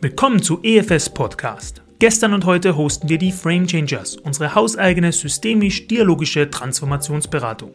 Willkommen zu EFS Podcast. Gestern und heute hosten wir die Frame Changers, unsere hauseigene systemisch-dialogische Transformationsberatung.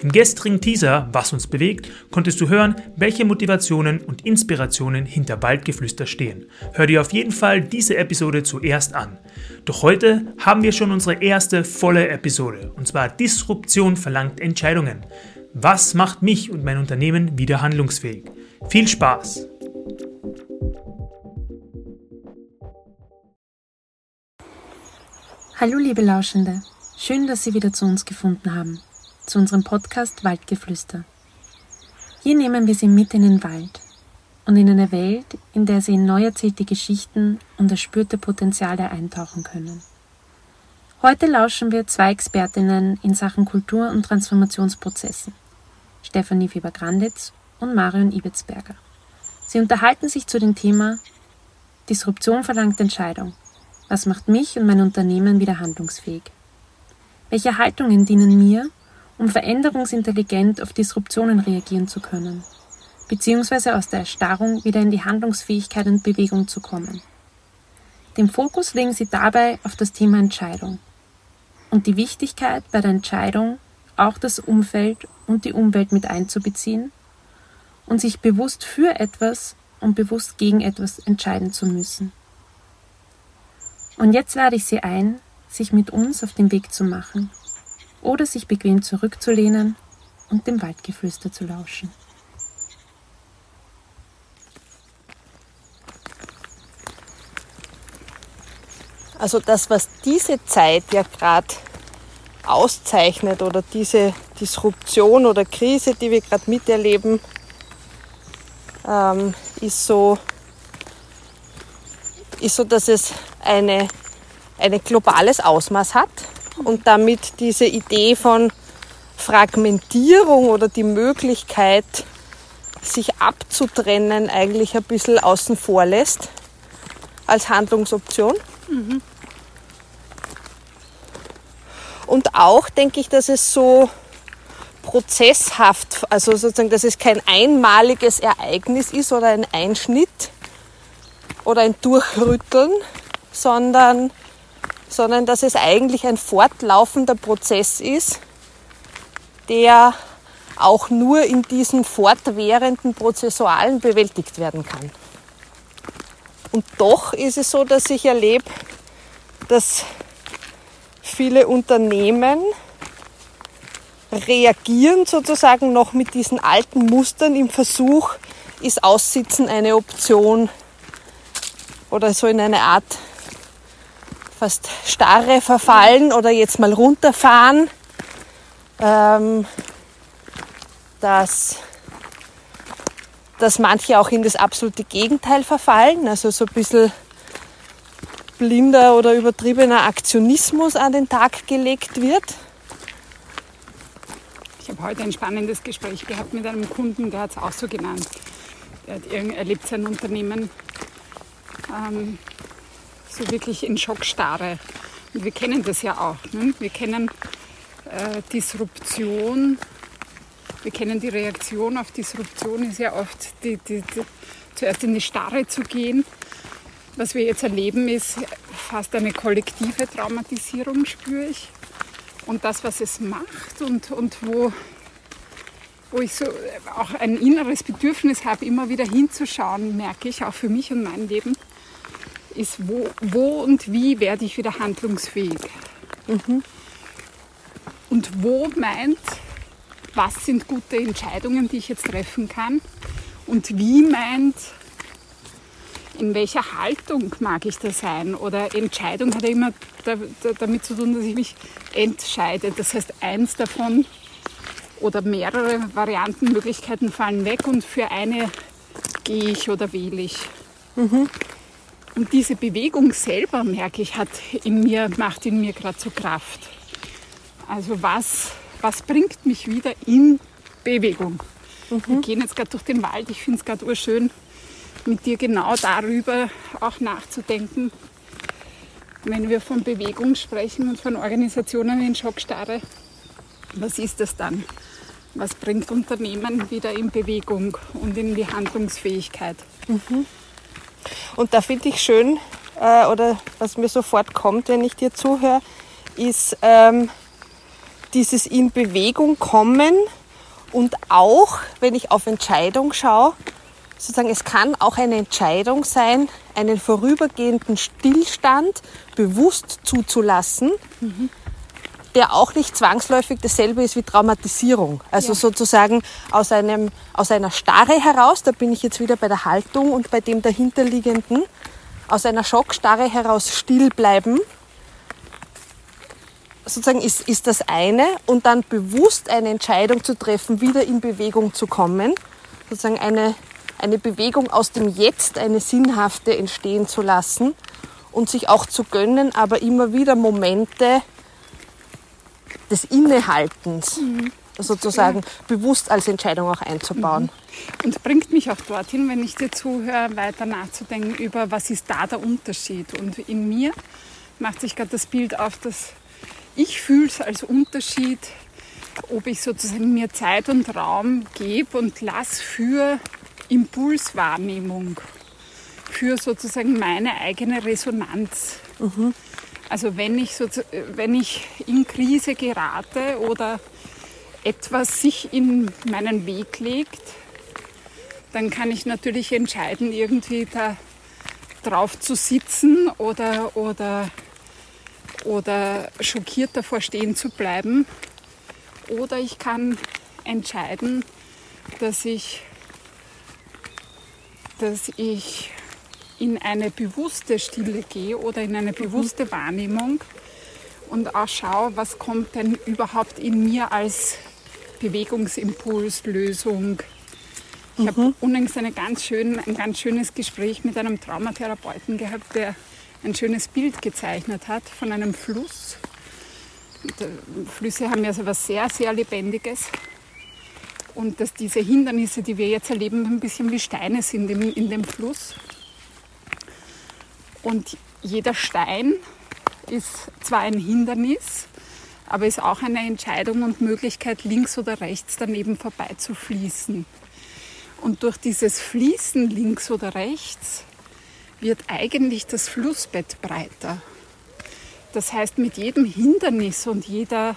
Im gestrigen Teaser Was uns bewegt, konntest du hören, welche Motivationen und Inspirationen hinter Waldgeflüster stehen. Hör dir auf jeden Fall diese Episode zuerst an. Doch heute haben wir schon unsere erste volle Episode, und zwar Disruption verlangt Entscheidungen. Was macht mich und mein Unternehmen wieder handlungsfähig? Viel Spaß! Hallo liebe Lauschende, schön, dass Sie wieder zu uns gefunden haben, zu unserem Podcast Waldgeflüster. Hier nehmen wir Sie mit in den Wald und in eine Welt, in der Sie in neu erzählte Geschichten und erspürte Potenziale eintauchen können. Heute lauschen wir zwei Expertinnen in Sachen Kultur- und Transformationsprozessen, Stefanie Fieber-Granditz und Marion Ibitzberger. Sie unterhalten sich zu dem Thema Disruption verlangt Entscheidung was macht mich und mein Unternehmen wieder handlungsfähig? Welche Haltungen dienen mir, um veränderungsintelligent auf Disruptionen reagieren zu können, beziehungsweise aus der Erstarrung wieder in die Handlungsfähigkeit und Bewegung zu kommen? Den Fokus legen sie dabei auf das Thema Entscheidung und die Wichtigkeit bei der Entscheidung auch das Umfeld und die Umwelt mit einzubeziehen und sich bewusst für etwas und bewusst gegen etwas entscheiden zu müssen. Und jetzt lade ich Sie ein, sich mit uns auf den Weg zu machen oder sich bequem zurückzulehnen und dem Waldgeflüster zu lauschen. Also das, was diese Zeit ja gerade auszeichnet oder diese Disruption oder Krise, die wir gerade miterleben, ähm, ist so, ist so, dass es eine, ein globales Ausmaß hat und damit diese Idee von Fragmentierung oder die Möglichkeit, sich abzutrennen, eigentlich ein bisschen außen vor lässt als Handlungsoption. Mhm. Und auch denke ich, dass es so prozesshaft, also sozusagen, dass es kein einmaliges Ereignis ist oder ein Einschnitt oder ein Durchrütteln, sondern, sondern dass es eigentlich ein fortlaufender Prozess ist, der auch nur in diesen fortwährenden Prozessualen bewältigt werden kann. Und doch ist es so, dass ich erlebe, dass viele Unternehmen reagieren sozusagen noch mit diesen alten Mustern im Versuch, ist Aussitzen eine Option oder so in eine Art fast starre verfallen oder jetzt mal runterfahren. Ähm, dass, dass manche auch in das absolute Gegenteil verfallen, also so ein bisschen blinder oder übertriebener Aktionismus an den Tag gelegt wird. Ich habe heute ein spannendes Gespräch gehabt mit einem Kunden, der hat es auch so genannt. Er, hat, er sein Unternehmen ähm, so wirklich in Schockstarre. Und wir kennen das ja auch. Ne? Wir kennen äh, Disruption, wir kennen die Reaktion auf Disruption, ist ja oft die, die, die, zuerst in die Starre zu gehen. Was wir jetzt erleben, ist fast eine kollektive Traumatisierung, spüre ich. Und das, was es macht und, und wo, wo ich so auch ein inneres Bedürfnis habe, immer wieder hinzuschauen, merke ich auch für mich und mein Leben ist, wo, wo und wie werde ich wieder handlungsfähig. Mhm. Und wo meint, was sind gute Entscheidungen, die ich jetzt treffen kann. Und wie meint, in welcher Haltung mag ich da sein? Oder Entscheidung hat ja immer damit zu tun, dass ich mich entscheide. Das heißt, eins davon oder mehrere Varianten, Möglichkeiten fallen weg und für eine gehe ich oder wähle ich. Mhm. Und diese Bewegung selber, merke ich, hat in mir, macht in mir gerade so Kraft. Also was, was bringt mich wieder in Bewegung? Mhm. Wir gehen jetzt gerade durch den Wald. Ich finde es gerade urschön, mit dir genau darüber auch nachzudenken. Wenn wir von Bewegung sprechen und von Organisationen in Schockstarre, was ist das dann? was bringt Unternehmen wieder in Bewegung und in die Handlungsfähigkeit. Und da finde ich schön, äh, oder was mir sofort kommt, wenn ich dir zuhöre, ist ähm, dieses in Bewegung kommen und auch, wenn ich auf Entscheidung schaue, sozusagen, es kann auch eine Entscheidung sein, einen vorübergehenden Stillstand bewusst zuzulassen, der auch nicht zwangsläufig dasselbe ist wie Traumatisierung. Also Ja. sozusagen aus, einem, aus einer Starre heraus, da bin ich jetzt wieder bei der Haltung und bei dem dahinterliegenden, aus einer Schockstarre heraus still bleiben, sozusagen ist, ist das eine und dann bewusst eine Entscheidung zu treffen, wieder in Bewegung zu kommen, sozusagen eine, eine Bewegung aus dem Jetzt, eine sinnhafte entstehen zu lassen und sich auch zu gönnen, aber immer wieder Momente des Innehaltens sozusagen bewusst als Entscheidung auch einzubauen. Und bringt mich auch dorthin, wenn ich dir zuhöre, weiter nachzudenken über, was ist da der Unterschied. Und in mir macht sich gerade das Bild auf, dass ich fühle es als Unterschied, ob ich sozusagen mir Zeit und Raum gebe und lasse für Impulswahrnehmung, für sozusagen meine eigene Resonanz. Also wenn ich, sozu- wenn ich in Krise gerate oder etwas sich in meinen Weg legt, dann kann ich natürlich entscheiden, irgendwie da drauf zu sitzen oder, oder, oder schockiert davor stehen zu bleiben. Oder ich kann entscheiden, dass ich, dass ich in eine bewusste Stille gehe oder in eine bewusste Wahrnehmung und auch schaue, was kommt denn überhaupt in mir als Bewegungsimpuls, Lösung. Ich habe unlängst eine ganz schön, ein ganz schönes Gespräch mit einem Traumatherapeuten gehabt, der ein schönes Bild gezeichnet hat von einem Fluss. Und, äh, Flüsse haben ja so etwas sehr, sehr Lebendiges. Und dass diese Hindernisse, die wir jetzt erleben, ein bisschen wie Steine sind in, in dem Fluss. Und jeder Stein ist zwar ein Hindernis, aber ist auch eine Entscheidung und Möglichkeit, links oder rechts daneben vorbei zu fließen. Und durch dieses Fließen links oder rechts wird eigentlich das Flussbett breiter. Das heißt, mit jedem Hindernis und jeder,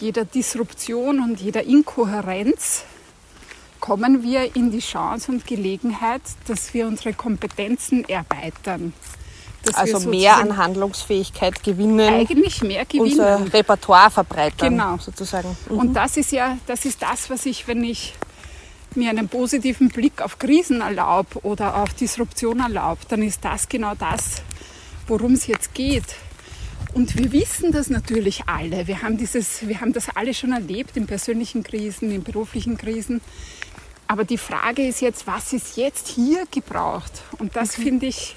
jeder Disruption und jeder Inkohärenz kommen wir in die Chance und Gelegenheit, dass wir unsere Kompetenzen erweitern. Also mehr an Handlungsfähigkeit gewinnen, eigentlich mehr gewinnen. unser Repertoire verbreitern, Genau. sozusagen. Und das ist ja, das ist das, was ich, wenn ich mir einen positiven Blick auf Krisen erlaube oder auf Disruption erlaube, dann ist das genau das, worum es jetzt geht. Und wir wissen das natürlich alle. Wir haben, dieses, wir haben das alle schon erlebt in persönlichen Krisen, in beruflichen Krisen. Aber die Frage ist jetzt, was ist jetzt hier gebraucht? Und das finde ich,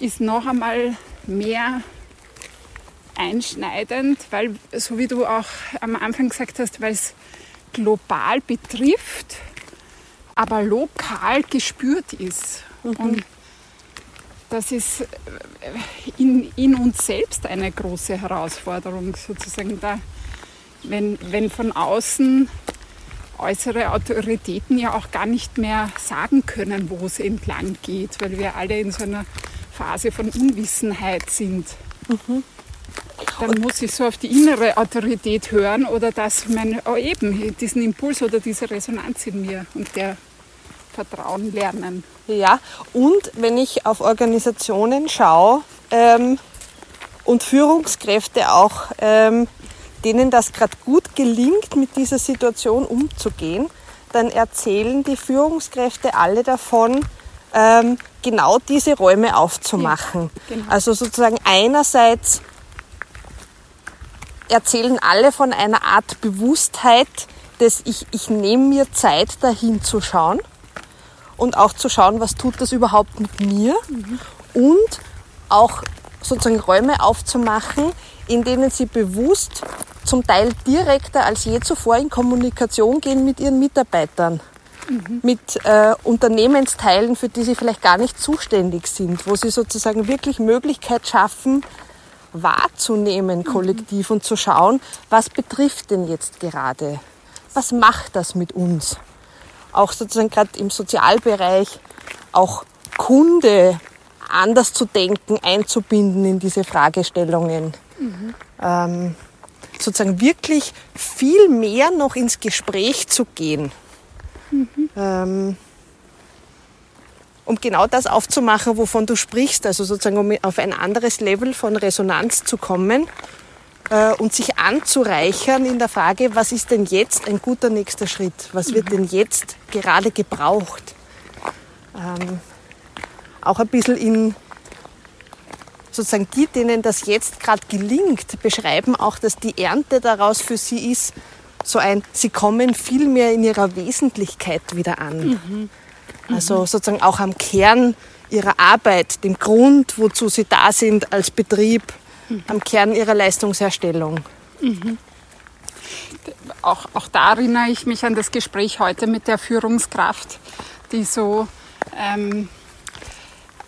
ist noch einmal mehr einschneidend, weil, so wie du auch am Anfang gesagt hast, weil es global betrifft, aber lokal gespürt ist. Und das ist äh, in, in uns selbst eine große Herausforderung, sozusagen da, wenn, wenn von außen äußere Autoritäten ja auch gar nicht mehr sagen können, wo es entlang geht, weil wir alle in so einer Phase von Unwissenheit sind. Dann muss ich so auf die innere Autorität hören oder das mein, oh eben, diesen Impuls oder diese Resonanz in mir und der Vertrauen lernen. Ja, und wenn ich auf Organisationen schaue ähm, und Führungskräfte auch, ähm, denen das gerade gut gelingt, mit dieser Situation umzugehen, dann erzählen die Führungskräfte alle davon, ähm, genau diese Räume aufzumachen. Ja, genau. Also sozusagen einerseits erzählen alle von einer Art Bewusstheit, dass ich, ich nehme mir Zeit, dahin zu schauen und auch zu schauen, was tut das überhaupt mit mir und auch sozusagen Räume aufzumachen, in denen sie bewusst zum Teil direkter als je zuvor in Kommunikation gehen mit ihren Mitarbeitern, mit äh, Unternehmensteilen, für die sie vielleicht gar nicht zuständig sind, wo sie sozusagen wirklich Möglichkeit schaffen, wahrzunehmen kollektiv und zu schauen, was betrifft denn jetzt gerade was macht das mit uns? Auch sozusagen gerade im Sozialbereich, auch Kunde anders zu denken, einzubinden in diese Fragestellungen. Mhm. Ähm, sozusagen wirklich viel mehr noch ins Gespräch zu gehen. Mhm. Um genau das aufzumachen, wovon du sprichst, also sozusagen um auf ein anderes Level von Resonanz zu kommen und sich anzureichern in der Frage, was ist denn jetzt ein guter nächster Schritt? Was wird denn jetzt gerade gebraucht? Ähm, auch ein bisschen in sozusagen die, denen das jetzt gerade gelingt, beschreiben auch, dass die Ernte daraus für sie ist, so ein, sie kommen viel mehr in ihrer Wesentlichkeit wieder an. Mhm. Also sozusagen auch am Kern ihrer Arbeit, dem Grund, wozu sie da sind als Betrieb, mhm. am Kern ihrer Leistungserstellung. Mhm. Auch, auch da erinnere ich mich an das Gespräch heute mit der Führungskraft, die so ähm,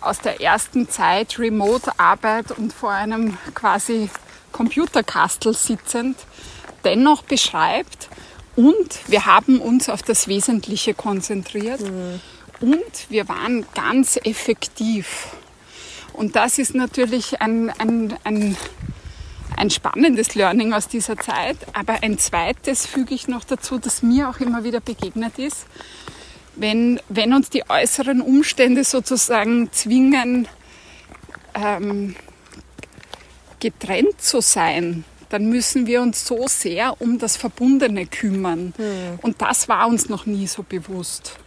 aus der ersten Zeit Remote-Arbeit und vor einem quasi Computerkastel sitzend dennoch beschreibt. Und wir haben uns auf das Wesentliche konzentriert. Mhm. Und wir waren ganz effektiv. Und das ist natürlich ein, ein, ein, ein spannendes Learning aus dieser Zeit. Aber ein zweites füge ich noch dazu, das mir auch immer wieder begegnet ist. Wenn, wenn uns die äußeren Umstände sozusagen zwingen, ähm, getrennt zu sein, dann müssen wir uns so sehr um das Verbundene kümmern. Mhm. Und das war uns noch nie so bewusst.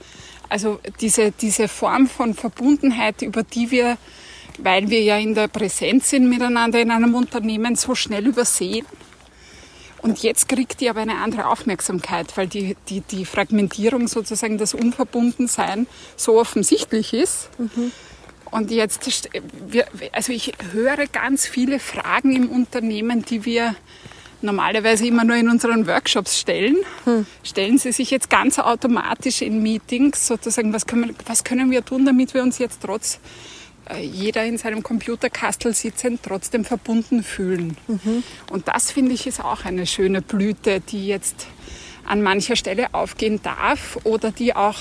Also diese, diese Form von Verbundenheit, über die wir, weil wir ja in der Präsenz sind miteinander in einem Unternehmen, so schnell übersehen. Und jetzt kriegt die aber eine andere Aufmerksamkeit, weil die, die, die Fragmentierung sozusagen, das Unverbundensein so offensichtlich ist. Mhm. Und jetzt, also ich höre ganz viele Fragen im Unternehmen, die wir normalerweise immer nur in unseren Workshops stellen, hm. stellen sie sich jetzt ganz automatisch in Meetings sozusagen, was können, wir, was können wir tun, damit wir uns jetzt trotz jeder in seinem Computerkastel sitzend trotzdem verbunden fühlen. Mhm. Und das finde ich ist auch eine schöne Blüte, die jetzt an mancher Stelle aufgehen darf oder die auch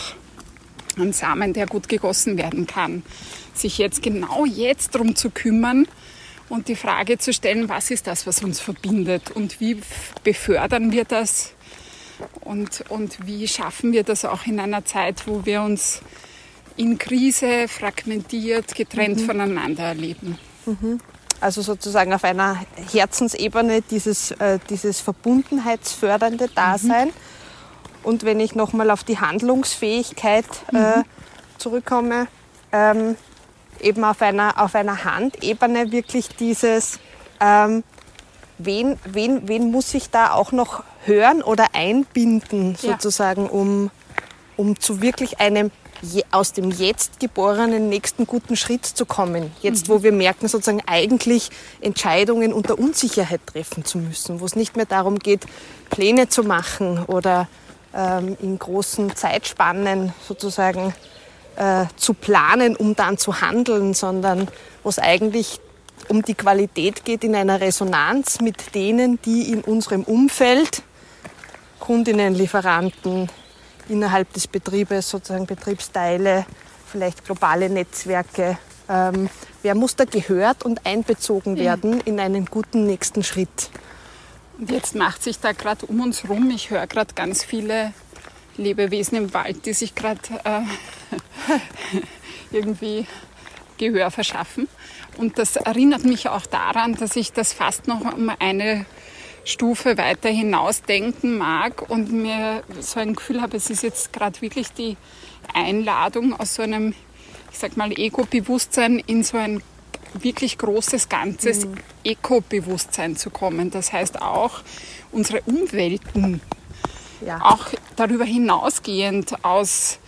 ein Samen, der gut gegossen werden kann. Sich jetzt genau jetzt darum zu kümmern, und die Frage zu stellen, was ist das, was uns verbindet und wie befördern wir das und, und wie schaffen wir das auch in einer Zeit, wo wir uns in Krise fragmentiert, getrennt mhm. voneinander erleben. Mhm. Also sozusagen auf einer Herzensebene dieses, äh, dieses verbundenheitsfördernde mhm. Dasein. Mhm. Und wenn ich nochmal auf die Handlungsfähigkeit äh, mhm. zurückkomme, ähm, eben auf einer, auf einer Handebene wirklich dieses, ähm, wen, wen, wen muss ich da auch noch hören oder einbinden, ja. sozusagen, um, um zu wirklich einem aus dem jetzt geborenen nächsten guten Schritt zu kommen. Jetzt, wo wir merken, sozusagen eigentlich Entscheidungen unter Unsicherheit treffen zu müssen, wo es nicht mehr darum geht, Pläne zu machen oder ähm, in großen Zeitspannen sozusagen äh, zu planen, um dann zu handeln, sondern wo es eigentlich um die Qualität geht in einer Resonanz mit denen, die in unserem Umfeld, Kundinnen, Lieferanten, innerhalb des Betriebes, sozusagen Betriebsteile, vielleicht globale Netzwerke, ähm, wer muss da gehört und einbezogen werden in einen guten nächsten Schritt. Und jetzt macht sich da gerade um uns rum, ich höre gerade ganz viele Lebewesen im Wald, die sich gerade äh, irgendwie Gehör verschaffen. Und das erinnert mich auch daran, dass ich das fast noch um eine Stufe weiter hinaus denken mag und mir so ein Gefühl habe, es ist jetzt gerade wirklich die Einladung aus so einem, ich sag mal, Ego-Bewusstsein in so ein wirklich großes, ganzes mhm. Eko-Bewusstsein zu kommen. Das heißt auch, unsere Umwelten ja. auch darüber hinausgehend aus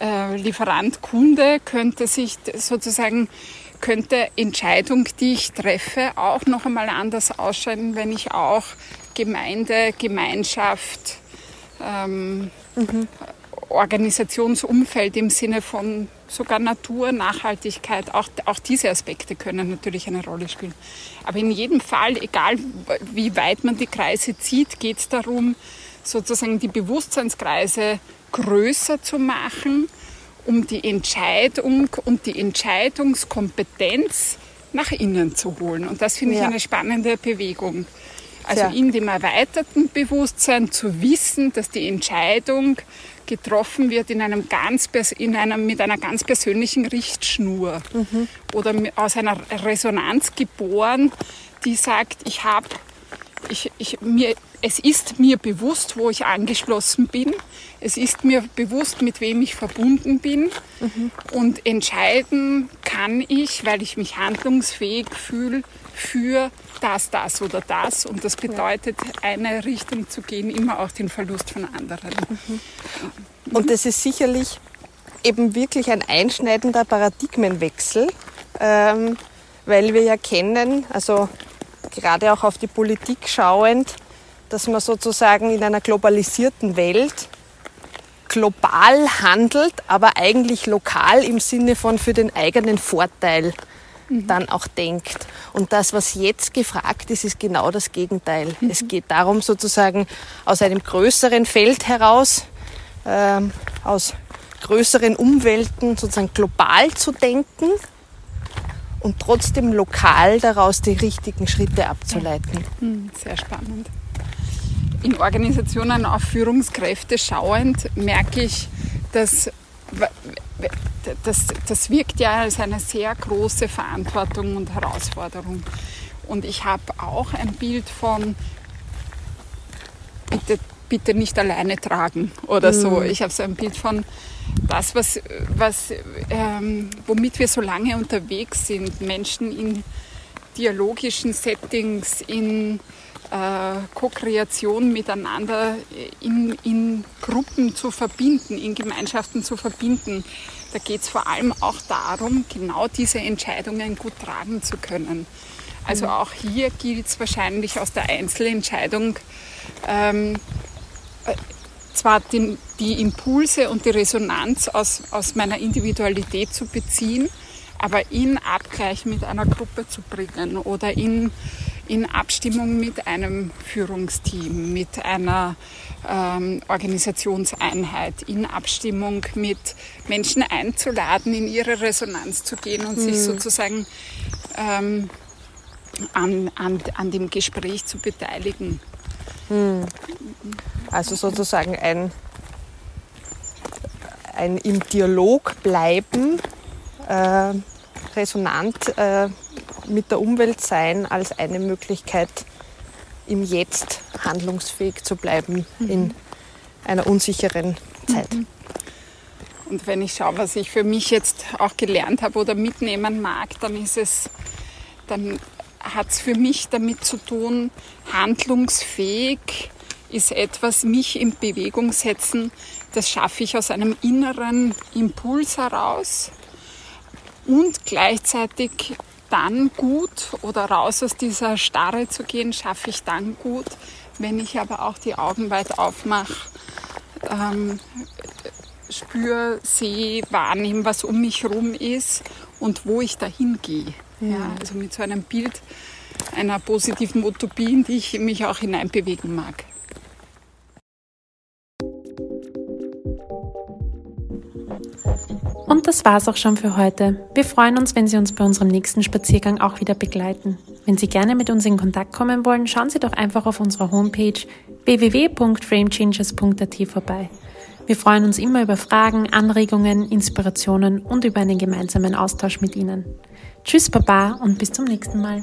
äh, Lieferant, Kunde könnte sich sozusagen könnte Entscheidung, die ich treffe, auch noch einmal anders ausschauen, wenn ich auch Gemeinde, Gemeinschaft, ähm, mhm. Organisationsumfeld im Sinne von sogar Natur, Nachhaltigkeit, auch, auch diese Aspekte können natürlich eine Rolle spielen. Aber in jedem Fall, egal wie weit man die Kreise zieht, geht es darum, sozusagen die Bewusstseinskreise größer zu machen, um die Entscheidung und die Entscheidungskompetenz nach innen zu holen. Und das finde ich Ja. eine spannende Bewegung. Also Ja. in dem erweiterten Bewusstsein zu wissen, dass die Entscheidung getroffen wird in einem ganz in einem, mit einer ganz persönlichen Richtschnur oder mi- aus einer Resonanz geboren, die sagt, ich habe ich, ich, mir, es ist mir bewusst, wo ich angeschlossen bin. Es ist mir bewusst, mit wem ich verbunden bin. Und entscheiden kann ich, weil ich mich handlungsfähig fühle, für das, das oder das. Und das bedeutet, eine Richtung zu gehen, immer auch den Verlust von anderen. Und das ist sicherlich eben wirklich ein einschneidender Paradigmenwechsel, ähm, weil wir ja kennen, also gerade auch auf die Politik schauend, dass man sozusagen in einer globalisierten Welt global handelt, aber eigentlich lokal im Sinne von für den eigenen Vorteil dann auch denkt. Und das, was jetzt gefragt ist, ist genau das Gegenteil. Es geht darum, sozusagen aus einem größeren Feld heraus, ähm, aus größeren Umwelten sozusagen global zu denken und trotzdem lokal daraus die richtigen Schritte abzuleiten. Hm, Sehr spannend. In Organisationen auf Führungskräfte schauend merke ich, dass das, das wirkt ja als eine sehr große Verantwortung und Herausforderung. Und ich habe auch ein Bild von bitte, bitte nicht alleine tragen oder so. Ich habe so ein Bild von das, was, was, ähm, womit wir so lange unterwegs sind, Menschen in dialogischen Settings, in äh, Co-Kreation miteinander, in, in Gruppen zu verbinden, in Gemeinschaften zu verbinden. Da geht es vor allem auch darum, genau diese Entscheidungen gut tragen zu können. Also auch hier gilt es wahrscheinlich aus der Einzelentscheidung, ähm, äh, zwar den, die Impulse und die Resonanz aus, aus meiner Individualität zu beziehen, aber in Abgleich mit einer Gruppe zu bringen oder in, in Abstimmung mit einem Führungsteam, mit einer ähm, Organisationseinheit, in Abstimmung mit Menschen einzuladen, in ihre Resonanz zu gehen und sich sozusagen ähm, an, an, an dem Gespräch zu beteiligen. Also sozusagen ein, ein im Dialog bleiben, äh, resonant äh, mit der Umwelt sein als eine Möglichkeit, im Jetzt handlungsfähig zu bleiben in einer unsicheren Zeit. Und wenn ich schaue, was ich für mich jetzt auch gelernt habe oder mitnehmen mag, dann ist es, dann hat es für mich damit zu tun, handlungsfähig ist etwas, mich in Bewegung setzen, das schaffe ich aus einem inneren Impuls heraus und gleichzeitig dann gut oder raus aus dieser Starre zu gehen, schaffe ich dann gut, wenn ich aber auch die Augen weit aufmache, ähm, spüre, sehe, wahrnehme, was um mich herum ist und wo ich dahin gehe. Ja, also mit so einem Bild einer positiven Utopie, in die ich mich auch hineinbewegen mag. Und das war's auch schon für heute. Wir freuen uns, wenn Sie uns bei unserem nächsten Spaziergang auch wieder begleiten. Wenn Sie gerne mit uns in Kontakt kommen wollen, schauen Sie doch einfach auf unserer Homepage www.framechangers.at vorbei. Wir freuen uns immer über Fragen, Anregungen, Inspirationen und über einen gemeinsamen Austausch mit Ihnen. Tschüss, Baba und bis zum nächsten Mal.